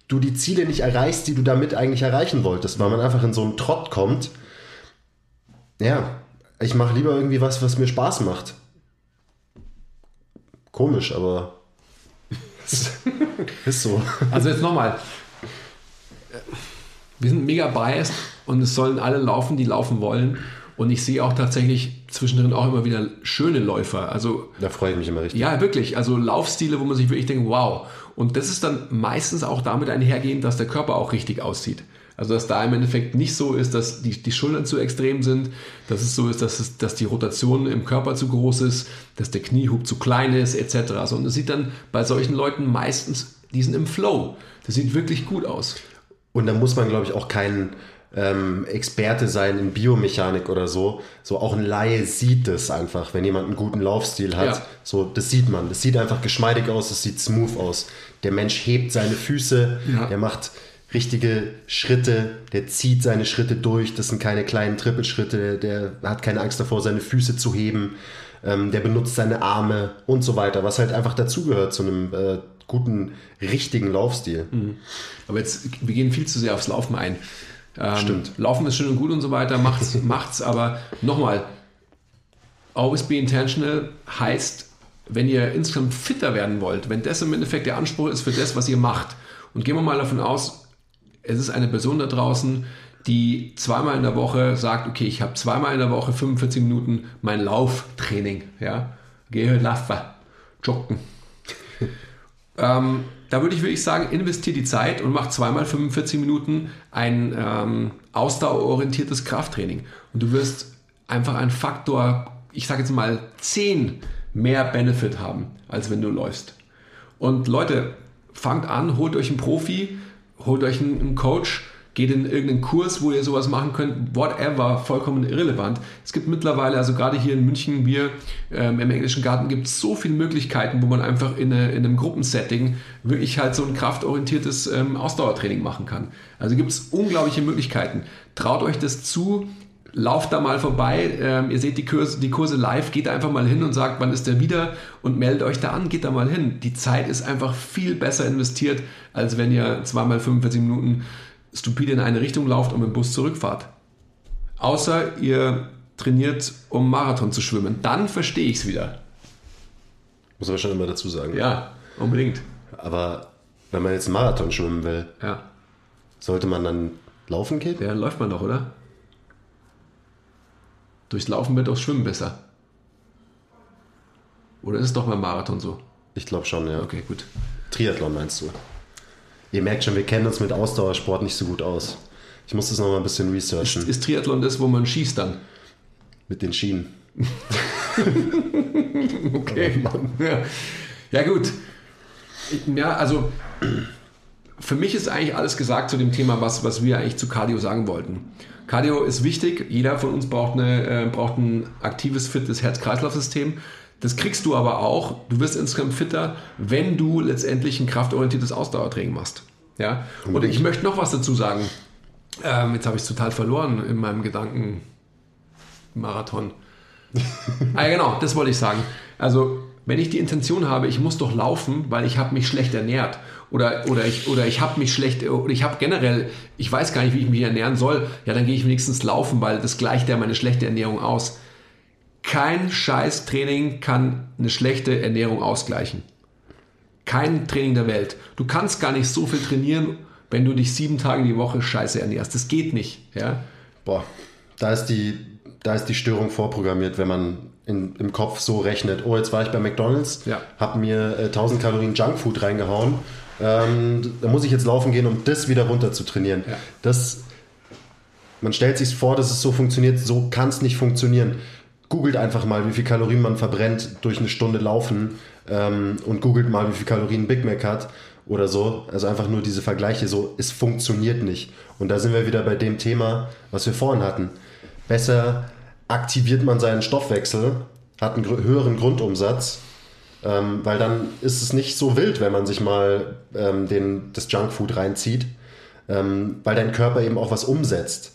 du die Ziele nicht erreichst, die du damit eigentlich erreichen wolltest, weil man einfach in so einen Trott kommt ja, ich mache lieber irgendwie was, was mir Spaß macht. Komisch, aber *laughs* ist so. Also jetzt nochmal. Wir sind mega biased und es sollen alle laufen, die laufen wollen. Und ich sehe auch tatsächlich zwischendrin auch immer wieder schöne Läufer. Also, da freue ich mich immer richtig. Ja, wirklich. Also Laufstile, wo man sich wirklich denkt, wow. Und das ist dann meistens auch damit einhergehend, dass der Körper auch richtig aussieht. Also dass da im Endeffekt nicht so ist, dass die, die Schultern zu extrem sind, dass es so ist, dass, es, dass die Rotation im Körper zu groß ist, dass der Kniehub zu klein ist, etc. Also, und es sieht dann bei solchen Leuten meistens, die sind im Flow. Das sieht wirklich gut aus. Und da muss man, glaube ich, auch kein ähm, Experte sein in Biomechanik oder so. So auch ein Laie sieht das einfach, wenn jemand einen guten Laufstil hat. Ja. So, das sieht man. Das sieht einfach geschmeidig aus, das sieht smooth aus. Der Mensch hebt seine Füße, ja. der macht richtige Schritte, der zieht seine Schritte durch, das sind keine kleinen Trippelschritte, der, der hat keine Angst davor, seine Füße zu heben, ähm, der benutzt seine Arme und so weiter, was halt einfach dazugehört zu einem äh, guten, richtigen Laufstil. Aber jetzt, wir gehen viel zu sehr aufs Laufen ein. Ähm, Stimmt. Laufen ist schön und gut und so weiter, macht's, *laughs* macht's, aber nochmal, always be intentional heißt, wenn ihr insgesamt fitter werden wollt, wenn das im Endeffekt der Anspruch ist für das, was ihr macht, und gehen wir mal davon aus, es ist eine Person da draußen, die zweimal in der Woche sagt, okay, ich habe zweimal in der Woche 45 Minuten mein Lauftraining, ja, gehe laufen, joggen. *laughs* ähm, da würde ich wirklich sagen, investiert die Zeit und macht zweimal 45 Minuten ein ähm, ausdauerorientiertes Krafttraining. Und du wirst einfach einen Faktor, ich sage jetzt mal 10 mehr Benefit haben, als wenn du läufst. Und Leute, fangt an, holt euch einen Profi, holt euch einen, einen Coach, geht in irgendeinen Kurs, wo ihr sowas machen könnt, whatever, vollkommen irrelevant. Es gibt mittlerweile, also gerade hier in München, wir ähm, im englischen Garten gibt es so viele Möglichkeiten, wo man einfach in, eine, in einem Gruppensetting wirklich halt so ein kraftorientiertes ähm, Ausdauertraining machen kann. Also gibt es unglaubliche Möglichkeiten. Traut euch das zu, lauft da mal vorbei, ähm, ihr seht die Kurse, die Kurse live, geht einfach mal hin und sagt, wann ist der wieder und meldet euch da an, geht da mal hin. Die Zeit ist einfach viel besser investiert, als wenn ihr zweimal 45 Minuten stupide in eine Richtung lauft und mit dem Bus zurückfahrt. Außer ihr trainiert, um Marathon zu schwimmen. Dann verstehe ich es wieder. Muss man schon immer dazu sagen. Ja, unbedingt. Aber wenn man jetzt Marathon schwimmen will, Ja, sollte man dann laufen gehen? ja dann läuft man doch, oder? Durchs Laufen wird auch Schwimmen besser. Oder ist es doch beim Marathon so? Ich glaube schon, ja. Okay, gut. Triathlon meinst du? Ihr merkt schon, wir kennen uns mit Ausdauersport nicht so gut aus. Ich muss das noch mal ein bisschen researchen Ist Triathlon das, wo man schießt dann? mit den Schienen. *laughs* Okay. Ja. ja, gut. Ja, also für mich ist eigentlich alles gesagt zu dem Thema, was, was wir eigentlich zu Cardio sagen wollten. Cardio ist wichtig. Jeder von uns braucht, eine, äh, braucht ein aktives, fittes Herz-Kreislauf-System. Das kriegst du aber auch. Du wirst insgesamt fitter, wenn du letztendlich ein kraftorientiertes Ausdauertraining machst. Ja? Und ich möchte noch was dazu sagen. Ähm, jetzt habe ich es total verloren in meinem Gedankenmarathon. *laughs* ah, ja, genau, das wollte ich sagen. Also, wenn ich die Intention habe, ich muss doch laufen, weil ich habe mich schlecht ernährt oder, oder ich, oder ich habe mich schlecht, oder ich habe generell, ich weiß gar nicht, wie ich mich ernähren soll, ja, dann gehe ich wenigstens laufen, weil das gleicht ja meine schlechte Ernährung aus. Kein scheiß Training kann eine schlechte Ernährung ausgleichen. Kein Training der Welt. Du kannst gar nicht so viel trainieren, wenn du dich sieben Tage die Woche scheiße ernährst. Das geht nicht. Ja? Boah, da ist die, da ist die Störung vorprogrammiert, wenn man in, im Kopf so rechnet. Oh, jetzt war ich bei McDonalds, Ja. habe mir äh, 1000 Kalorien Junkfood reingehauen. Ähm, da muss ich jetzt laufen gehen, um das wieder runter zu trainieren. Ja. Das, man stellt sich vor, dass es so funktioniert. So kann es nicht funktionieren. Googelt einfach mal, wie viel Kalorien man verbrennt durch eine Stunde Laufen ähm, und googelt mal, wie viel Kalorien Big Mac hat oder so. Also einfach nur diese Vergleiche, so, es funktioniert nicht. Und da sind wir wieder bei dem Thema, was wir vorhin hatten. Besser aktiviert man seinen Stoffwechsel, hat einen höheren Grundumsatz, ähm, weil dann ist es nicht so wild, wenn man sich mal ähm, den, das Junkfood reinzieht, ähm, weil dein Körper eben auch was umsetzt.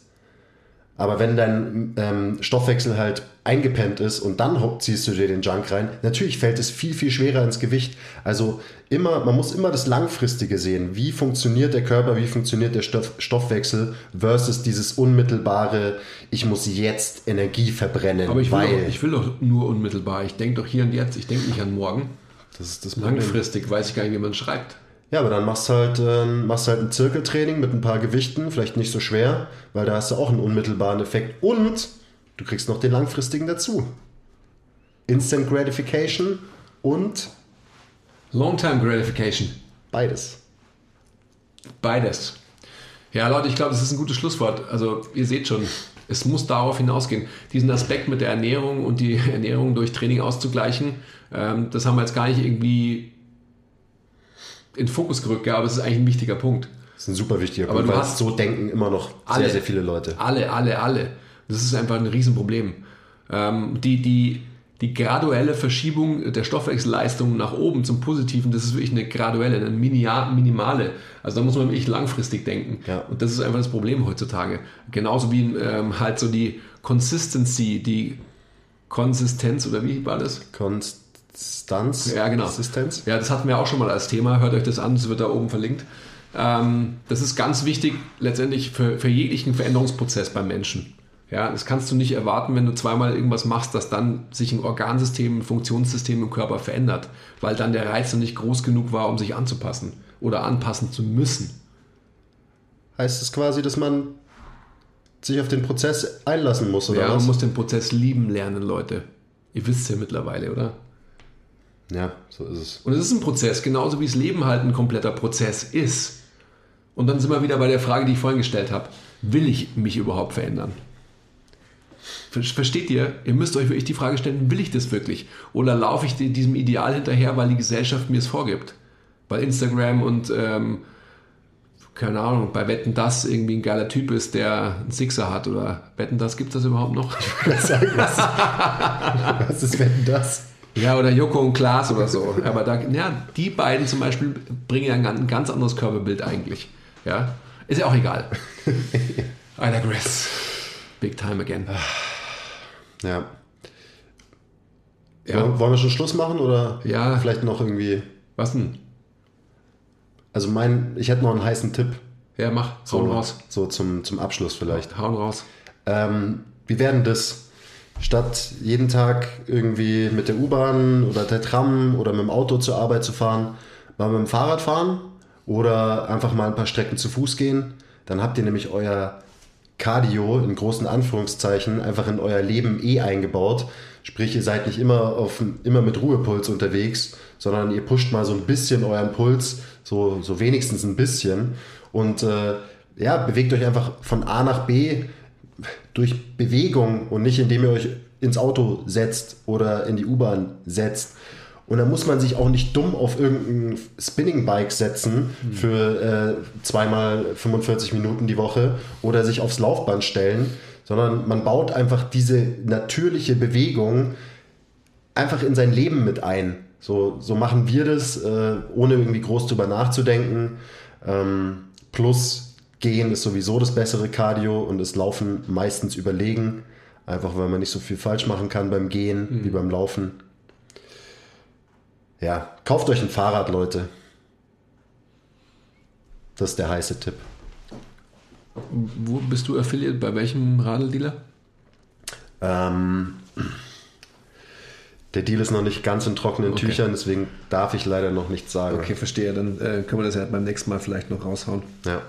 Aber wenn dein ähm, Stoffwechsel halt eingepennt ist und dann ziehst du dir den Junk rein, natürlich fällt es viel, viel schwerer ins Gewicht. Also immer, man muss immer das Langfristige sehen. Wie funktioniert der Körper, wie funktioniert der Stoff, Stoffwechsel versus dieses unmittelbare, ich muss jetzt Energie verbrennen, Aber ich will, weil doch, ich will doch nur unmittelbar. Ich denke doch hier und jetzt. Ich denke nicht an morgen. das ist das Problem. Langfristig weiß ich gar nicht, wie man schreibt. Ja, aber dann machst du halt, ähm, machst halt ein Zirkeltraining mit ein paar Gewichten, vielleicht nicht so schwer, weil da hast du auch einen unmittelbaren Effekt und du kriegst noch den langfristigen dazu. Instant Gratification und Long-Time Gratification. beides. Beides. Ja, Leute, ich glaube, das ist ein gutes Schlusswort. Also, ihr seht schon, es muss darauf hinausgehen. Diesen Aspekt mit der Ernährung und die *laughs* Ernährung durch Training auszugleichen, ähm, das haben wir jetzt gar nicht irgendwie in den Fokus gerückt, ja, aber es ist eigentlich ein wichtiger Punkt. Das ist ein super wichtiger Aber Punkt, du weil hast- so denken immer noch Alle. sehr, sehr viele Leute. Alle, alle, alle. Das ist einfach ein Riesenproblem. Ähm, die, die, die graduelle Verschiebung der Stoffwechselleistung nach oben zum Positiven, das ist wirklich eine graduelle, eine minimale. Also da muss man wirklich langfristig denken. Ja. Und das ist einfach das Problem heutzutage. Genauso wie ähm, halt so die Consistency, die Konsistenz oder wie war das? Stunts, Ja, genau. Assistenz. Ja, das hatten wir auch schon mal als Thema. Hört euch das an, das wird da oben verlinkt. Ähm, das ist ganz wichtig letztendlich für, für jeglichen Veränderungsprozess beim Menschen. Ja, das kannst du nicht erwarten, wenn du zweimal irgendwas machst, dass dann sich ein Organsystem, ein Funktionssystem im Körper verändert, weil dann der Reiz noch nicht groß genug war, um sich anzupassen oder anpassen zu müssen. Heißt es quasi, dass man sich auf den Prozess einlassen muss, oder Ja, man was? muss den Prozess lieben lernen, Leute. Ihr wisst es ja mittlerweile, oder? Ja, so ist es. Und es ist ein Prozess, genauso wie das Leben halt ein kompletter Prozess ist. Und dann sind wir wieder bei der Frage, die ich vorhin gestellt habe. Will ich mich überhaupt verändern? Ver- Versteht ihr? Ihr müsst euch wirklich die Frage stellen, will ich das wirklich? Oder laufe ich di- diesem Ideal hinterher, weil die Gesellschaft mir es vorgibt? Weil Instagram und, ähm, keine Ahnung, bei Wetten das irgendwie ein geiler Typ ist, der einen Sixer hat. Oder Wetten das, gibt das überhaupt noch? Was ist wenn das? Ja, oder Joko und Klaas oder so. Aber da, ja, die beiden zum Beispiel bringen ja ein, ganz- anderes Körperbild eigentlich. Ja, ist ja auch egal. *laughs* I digress. Big time again. Ja. Ja. Wollen, wollen wir schon Schluss machen oder Ja. vielleicht noch irgendwie? Was denn? Also mein, ich hätte noch einen heißen Tipp. Ja, mach. So, Hauen raus. so zum, zum Abschluss vielleicht. Hauen raus. Ähm, wie werden das? Statt jeden Tag irgendwie mit der U-Bahn oder der Tram oder mit dem Auto zur Arbeit zu fahren, mal mit dem Fahrrad fahren oder einfach mal ein paar Strecken zu Fuß gehen. Dann habt ihr nämlich euer Cardio in großen Anführungszeichen einfach in euer Leben eh eingebaut. Sprich, ihr seid nicht immer, auf, immer mit Ruhepuls unterwegs, sondern ihr pusht mal so ein bisschen euren Puls, so, so wenigstens ein bisschen. Und äh, ja, bewegt euch einfach von A nach B durch Bewegung und nicht indem ihr euch ins Auto setzt oder in die U-Bahn setzt. Und da muss man sich auch nicht dumm auf irgendein Spinning-Bike setzen für äh, zweimal 45 Minuten die Woche oder sich aufs Laufband stellen, sondern man baut einfach diese natürliche Bewegung einfach in sein Leben mit ein. So, so machen wir das, äh, ohne irgendwie groß drüber nachzudenken. Ähm, plus Gehen ist sowieso das bessere Cardio und das Laufen meistens überlegen. Einfach weil man nicht so viel falsch machen kann beim Gehen wie beim Laufen. Ja, kauft euch ein Fahrrad, Leute. Das ist der heiße Tipp. Wo bist du affiliate? Bei welchem Radeldealer? Ähm, der Deal ist noch nicht ganz in trockenen Okay. Tüchern, deswegen darf ich leider noch nichts sagen. Okay, verstehe. Dann äh, können wir das ja beim nächsten Mal vielleicht noch raushauen. Ja.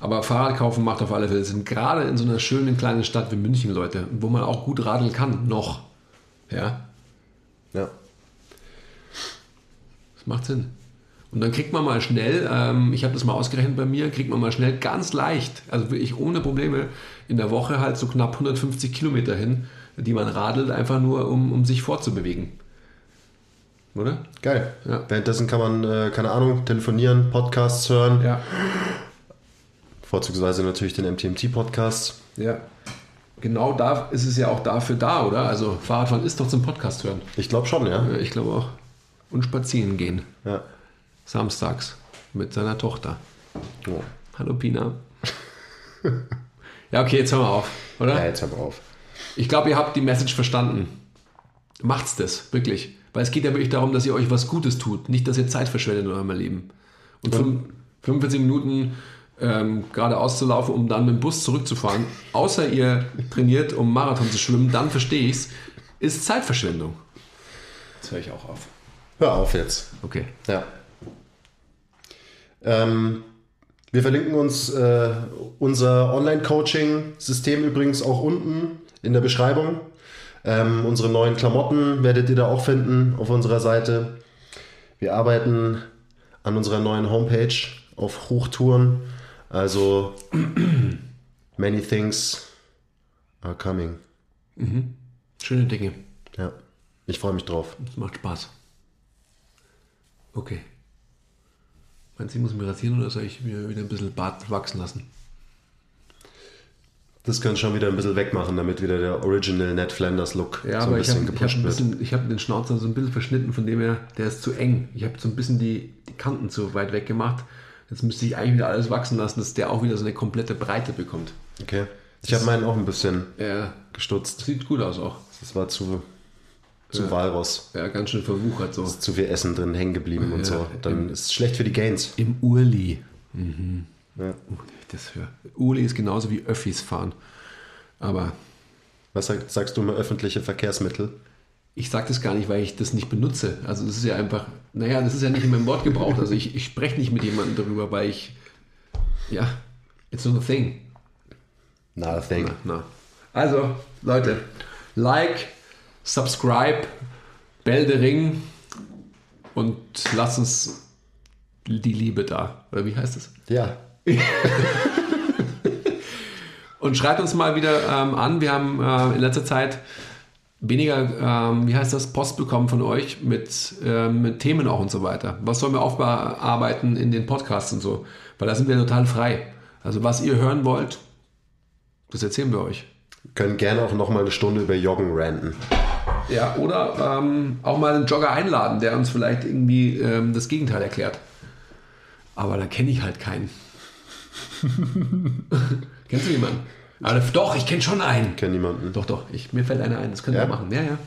Aber Fahrrad kaufen macht auf alle Fälle Sinn. Gerade in so einer schönen kleinen Stadt wie München, Leute, wo man auch gut radeln kann. Noch. Ja, ja. das macht Sinn. Und dann kriegt man mal schnell, ähm, ich habe das mal ausgerechnet bei mir, kriegt man mal schnell ganz leicht, also wirklich ohne Probleme, in der Woche halt so knapp 150 Kilometer hin, die man radelt, einfach nur, um, um sich fortzubewegen. Oder? Geil. Ja. Währenddessen kann man, äh, keine Ahnung, telefonieren, Podcasts hören. Ja. Vorzugsweise natürlich den MTMT-Podcast. Ja. Genau da ist es ja auch dafür da, oder? Also Fahrradfahren ist doch zum Podcast hören. Ich glaube schon, ja. Ja, ich glaube auch. Und spazieren gehen. ja. Samstags mit seiner Tochter. Oh. Hallo Pina. ja, okay, jetzt hören wir auf, oder? Ja, jetzt hör mal auf. Ich glaube, ihr habt die Message verstanden. Macht's das, wirklich. Weil es geht ja wirklich darum, dass ihr euch was Gutes tut, nicht, dass ihr Zeit verschwendet in eurem Leben. Und fünf- 45 Minuten ähm, geradeaus zu laufen, um dann mit dem Bus zurückzufahren, außer ihr trainiert, um Marathon zu schwimmen, dann verstehe ich's, ist Zeitverschwendung. Jetzt höre ich auch auf. Hör auf jetzt. Okay. Ja. Ähm, wir verlinken uns äh, unser Online-Coaching-System übrigens auch unten in der Beschreibung. Ähm, unsere neuen Klamotten werdet ihr da auch finden auf unserer Seite. Wir arbeiten an unserer neuen Homepage auf Hochtouren. Also *clears throat* many things are coming. Schöne Dinge. Ja, ich freue mich drauf. Das macht Spaß. Okay. Meinst du, ich muss mich rasieren oder soll ich mir wieder ein bisschen Bart wachsen lassen? Das können schon wieder ein bisschen wegmachen, damit wieder der Original Ned Flanders Look Ja, so ein ich bisschen habe ich hab gepusht wird. bisschen, ich habe den Schnauzer so ein bisschen verschnitten, von dem her, der ist zu eng. Ich habe so ein bisschen die, die Kanten zu weit weg gemacht. Jetzt müsste ich eigentlich wieder alles wachsen lassen, dass der auch wieder so eine komplette Breite bekommt. Okay. Ich habe meinen auch ein bisschen Ja, gestutzt. sieht gut aus auch. Das war zu, zu Walross. Ja, ganz schön verwuchert so. Ist zu viel Essen drin hängen geblieben und Ja, so. Dann ist es schlecht für die Gains. Im Urli. Mhm. Ja. Uh, das hör. Urli ist genauso wie Öffis fahren. Aber Was sag, sagst du mal öffentliche Verkehrsmittel? ich sage das gar nicht, weil ich das nicht benutze. Also das ist ja einfach, naja, das ist ja nicht in meinem Wortgebrauch. Also ich, ich spreche nicht mit jemandem darüber, weil ich, ja, it's not a thing. Not a thing. Na, na. Also, Leute, like, subscribe, Bell the Ring und lasst uns die Liebe da. Oder wie heißt es? Ja. *laughs* Und schreibt uns mal wieder ähm, an. Wir haben äh, in letzter Zeit weniger, ähm, wie heißt das, Post bekommen von euch mit, ähm, mit Themen auch und so weiter. Was sollen wir aufbearbeiten in den Podcasts und so? Weil da sind wir total frei. Also was ihr hören wollt, das erzählen wir euch. Können gerne auch noch mal eine Stunde über Joggen ranten. Ja, oder ähm, auch mal einen Jogger einladen, der uns vielleicht irgendwie ähm, das Gegenteil erklärt. Aber da kenne ich halt keinen. *laughs* Kennst du jemanden? Aber doch, ich kenne schon einen. Kennt niemanden. Doch, doch, ich, mir fällt einer ein, das können Ja? wir machen. Ja, ja.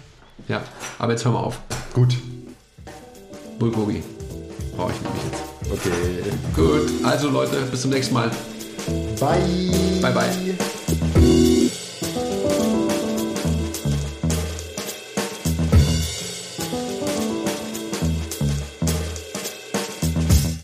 Ja, aber jetzt hören wir auf. Gut. Bulgogi. Brauche ich nämlich jetzt. Okay. Gut, also Leute, bis zum nächsten Mal. Bye. Bye, bye.